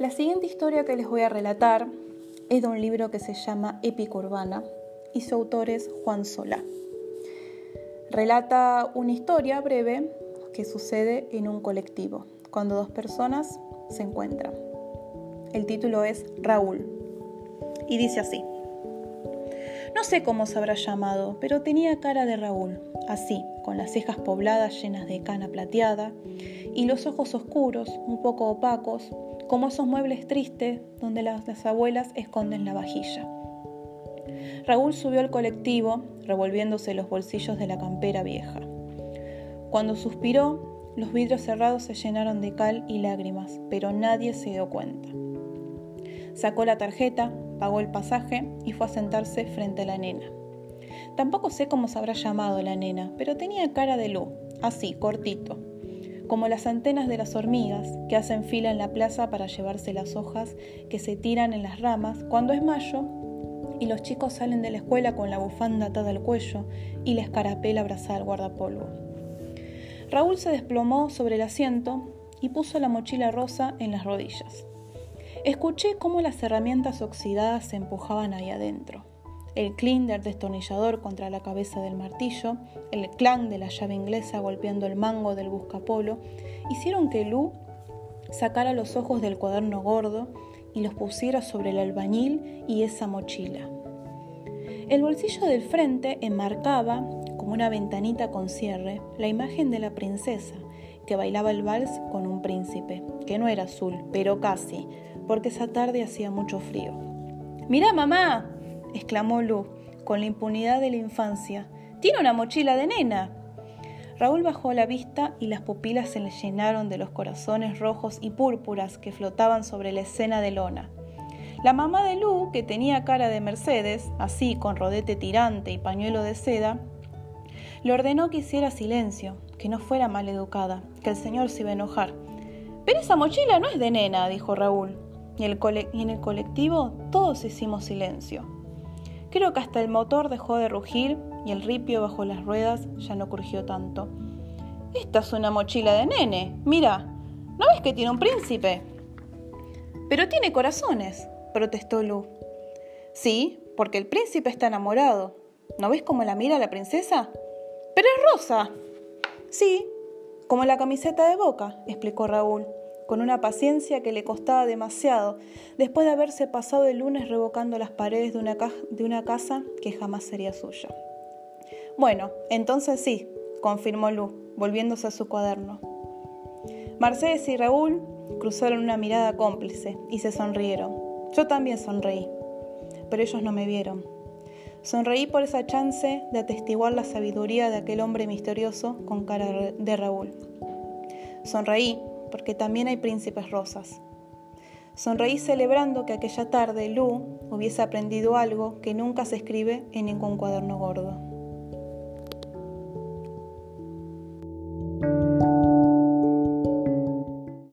La siguiente historia que les voy a relatar es de un libro que se llama Épica Urbana y su autor es Juan Solá. Relata una historia breve que sucede en un colectivo, cuando dos personas se encuentran. El título es Raúl y dice así. No sé cómo se habrá llamado, pero tenía cara de Raúl, así, con las cejas pobladas llenas de cana plateada y los ojos oscuros, un poco opacos, como esos muebles tristes donde las, las abuelas esconden la vajilla. Raúl subió al colectivo, revolviéndose los bolsillos de la campera vieja. Cuando suspiró, los vidrios cerrados se llenaron de cal y lágrimas, pero nadie se dio cuenta. Sacó la tarjeta, pagó el pasaje y fue a sentarse frente a la nena. Tampoco sé cómo se habrá llamado la nena, pero tenía cara de Lu, así, cortito, como las antenas de las hormigas que hacen fila en la plaza para llevarse las hojas que se tiran en las ramas cuando es mayo y los chicos salen de la escuela con la bufanda atada al cuello y la escarapela abrazada al guardapolvo. Raúl se desplomó sobre el asiento y puso la mochila rosa en las rodillas. Escuché cómo las herramientas oxidadas se empujaban ahí adentro. El clink del destornillador contra la cabeza del martillo, el clan de la llave inglesa golpeando el mango del buscapolo, hicieron que Lu sacara los ojos del cuaderno gordo y los pusiera sobre el albañil y esa mochila. El bolsillo del frente enmarcaba, como una ventanita con cierre, la imagen de la princesa, que bailaba el vals con un príncipe, que no era azul, pero casi, porque esa tarde hacía mucho frío. Mirá, mamá, exclamó Lu, con la impunidad de la infancia. Tiene una mochila de nena. Raúl bajó la vista y las pupilas se le llenaron de los corazones rojos y púrpuras que flotaban sobre la escena de lona. La mamá de Lu, que tenía cara de Mercedes, así con rodete tirante y pañuelo de seda, le ordenó que hiciera silencio, que no fuera mal educada, que el señor se iba a enojar. Pero esa mochila no es de nena, dijo Raúl y, en el colectivo todos hicimos silencio. Creo que hasta el motor dejó de rugir y el ripio bajo las ruedas ya no crujió tanto. Esta es una mochila de nene. Mira, ¿no ves que tiene un príncipe? Pero tiene corazones, protestó Lu. Sí, porque el príncipe está enamorado. ¿No ves cómo la mira la princesa? Pero es rosa. Sí, como la camiseta de boca, explicó Raúl con una paciencia que le costaba demasiado, después de haberse pasado el lunes revocando las paredes de una, casa que jamás sería suya. Bueno, entonces sí, confirmó Lu, volviéndose a su cuaderno. Mercedes y Raúl cruzaron una mirada cómplice y se sonrieron. Yo también sonreí, pero ellos no me vieron. Sonreí por esa chance de atestiguar la sabiduría de aquel hombre misterioso con cara de Raúl. Sonreí porque también hay príncipes rosas. Sonreí celebrando que aquella tarde Lu hubiese aprendido algo que nunca se escribe en ningún cuaderno gordo.